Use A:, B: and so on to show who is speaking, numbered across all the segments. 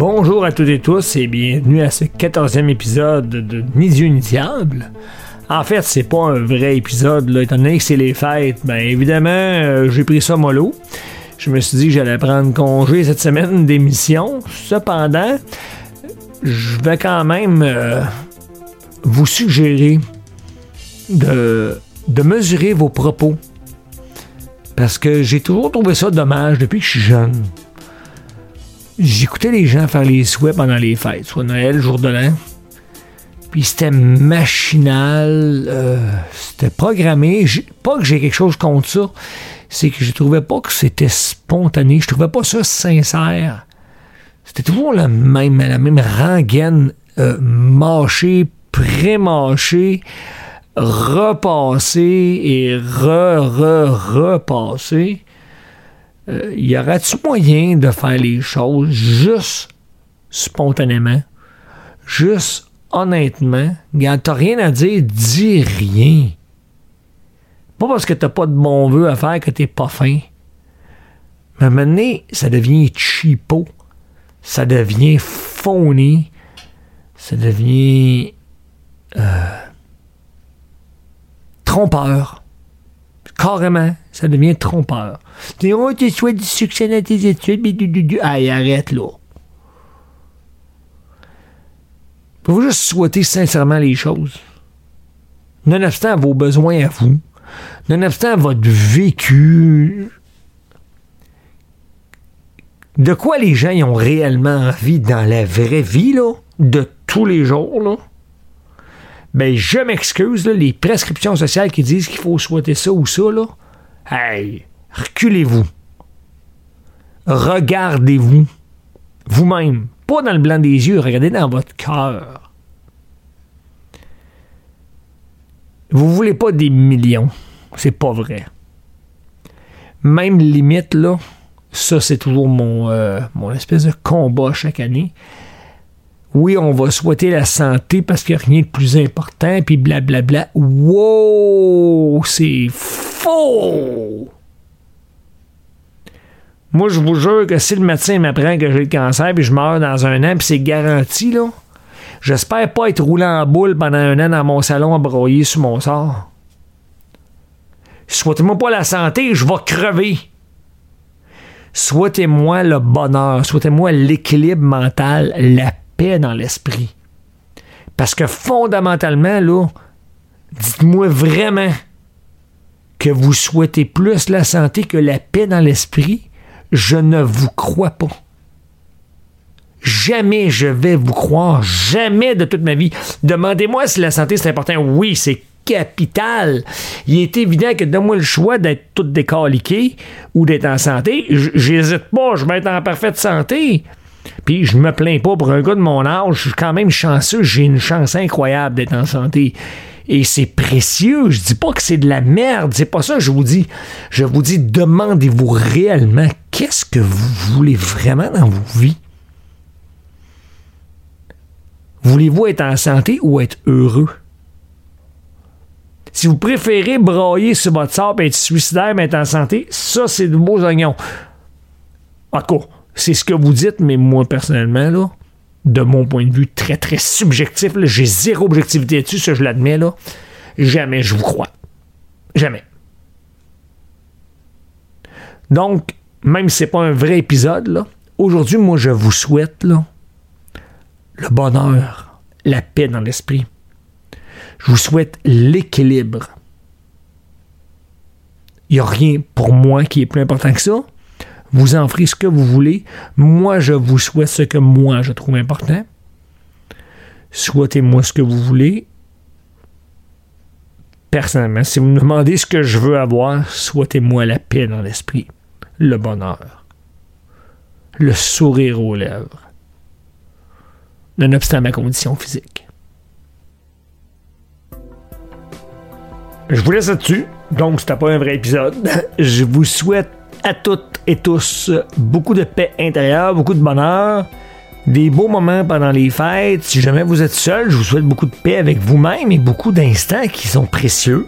A: Bonjour à toutes et tous et bienvenue à ce 14e épisode de Ni Dieu ni Diable. En fait, c'est pas un vrai épisode, là, étant donné que c'est les fêtes. Ben évidemment, euh, j'ai pris ça mollo. Je me suis dit que j'allais prendre congé cette semaine d'émission. Cependant, je vais quand même euh, vous suggérer de, de mesurer vos propos. Parce que j'ai toujours trouvé ça dommage depuis que je suis jeune. J'écoutais les gens faire les souhaits pendant les fêtes, soit Noël, jour de l'an. Puis c'était machinal, euh, c'était programmé. Pas que j'ai quelque chose contre ça, c'est que je trouvais pas que c'était spontané. Je trouvais pas ça sincère. C'était toujours la même, la même rengaine euh, mâchée, pré-mâchée, repassée et re-re-repassée. Euh, y aurait-tu moyen de faire les choses juste spontanément, juste honnêtement? Quand t'as rien à dire, dis rien. Pas parce que t'as pas de bon vœu à faire que t'es pas fin. Mais maintenant, ça devient cheapo. Ça devient phony. Ça devient euh, trompeur. Carrément, ça devient trompeur. Tu oh, tu souhaites du succès dans tes études, mais du, du, du. Aïe, arrête là. Faut juste souhaiter sincèrement les choses. Nonobstant vos besoins à vous, nonobstant votre vécu, de quoi les gens ont réellement envie dans la vraie vie, là, de tous les jours, là, ben je m'excuse, les prescriptions sociales qui disent qu'il faut souhaiter ça ou ça, là, hey, reculez-vous. Regardez-vous. Vous-même. Pas dans le blanc des yeux, regardez dans votre cœur. Vous voulez pas des millions. C'est pas vrai. Même limite, là, ça c'est toujours mon, euh, mon espèce de combat chaque année oui, on va souhaiter la santé parce qu'il n'y a rien de plus important, puis blablabla. Wow, c'est faux! Moi, je vous jure que si le médecin m'apprend que j'ai le cancer puis je meurs dans un an, puis c'est garanti, là, j'espère pas être roulé en boule pendant un an dans mon salon à broyer sur mon sort. Souhaitez-moi pas la santé, je vais crever. Souhaitez-moi le bonheur, souhaitez-moi l'équilibre mental, la paix dans l'esprit. Parce que fondamentalement, là, dites-moi vraiment que vous souhaitez plus la santé que la paix dans l'esprit. Je ne vous crois pas. Jamais je vais vous croire, jamais de toute ma vie. Demandez-moi si la santé c'est important. Oui, c'est capital. Il est évident que donne-moi le choix d'être tout décaliqué ou d'être en santé. J'hésite pas, je vais être en parfaite santé. Puis je me plains pas pour un gars de mon âge, je suis quand même chanceux, j'ai une chance incroyable d'être en santé. Et c'est précieux, je dis pas que c'est de la merde, c'est pas ça que je vous dis. Je vous dis demandez-vous réellement qu'est-ce que vous voulez vraiment dans vos vies? Voulez-vous être en santé ou être heureux? Si vous préférez brailler sur votre sort et être suicidaire mais être en santé, ça c'est de beaux oignons. C'est ce que vous dites, mais moi, personnellement, là, de mon point de vue très, très subjectif, j'ai zéro objectivité dessus, ça je l'admets, là. Jamais je vous crois. Jamais. Donc, même si c'est pas un vrai épisode, aujourd'hui, moi, je vous souhaite, le bonheur, la paix dans l'esprit. Je vous souhaite l'équilibre. Il n'y a rien pour moi qui est plus important que ça. Vous en ferez ce que vous voulez. Moi, je vous souhaite ce que moi, je trouve important. Souhaitez-moi ce que vous voulez. Personnellement, si vous me demandez ce que je veux avoir, souhaitez-moi la paix dans l'esprit, le bonheur, le sourire aux lèvres, nonobstant ma condition physique. Je vous laisse là-dessus. Donc, c'était pas un vrai épisode. Je vous souhaite à toutes et tous beaucoup de paix intérieure, beaucoup de bonheur, des beaux moments pendant les fêtes. Si jamais vous êtes seul, je vous souhaite beaucoup de paix avec vous-même et beaucoup d'instants qui sont précieux.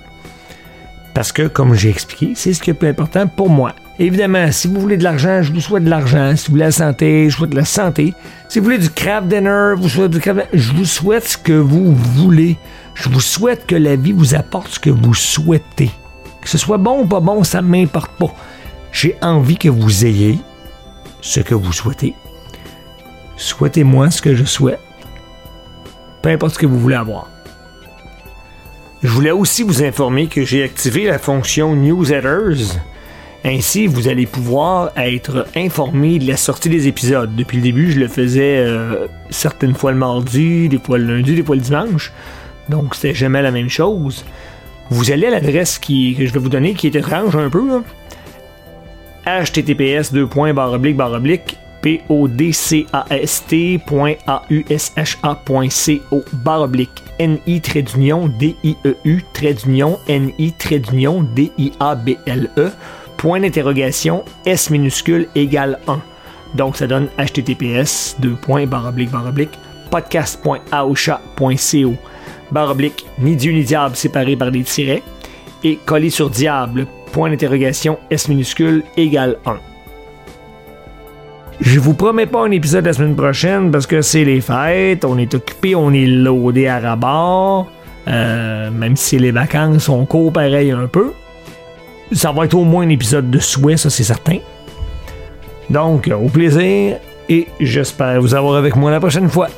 A: Parce que, comme j'ai expliqué, c'est ce qui est plus important pour moi. Évidemment, si vous voulez de l'argent, je vous souhaite de l'argent. Si vous voulez la santé, je vous souhaite de la santé. Si vous voulez du craft dinner, vous du je vous souhaite ce que vous voulez. Je vous souhaite que la vie vous apporte ce que vous souhaitez. Que ce soit bon ou pas bon, ça m'importe pas. J'ai envie que vous ayez ce que vous souhaitez. Souhaitez-moi ce que je souhaite. Peu importe ce que vous voulez avoir. Je voulais aussi vous informer que j'ai activé la fonction Newsletters. Ainsi, vous allez pouvoir être informé de la sortie des épisodes. Depuis le début, je le faisais euh, certaines fois le mardi, des fois le lundi, des fois le dimanche. Donc, c'était jamais la même chose. Vous allez à l'adresse que je vais vous donner, qui est étrange un peu. Là. Https podcast.ausha.co baroblique ni trait d'union d i e u trait d'union n i trait d'union d i a b l e point d'interrogation s minuscule égale 1 donc ça donne https podcast.aosha.co baroblique ni dieu ni diable séparé par des tirets et collé sur diable point d'interrogation s minuscule égale 1 je vous promets pas un épisode la semaine prochaine parce que c'est les fêtes, on est occupé, on est loadé à rabat. Euh, même si les vacances sont court pareil un peu. Ça va être au moins un épisode de souhait, ça c'est certain. Donc, au plaisir et j'espère vous avoir avec moi la prochaine fois.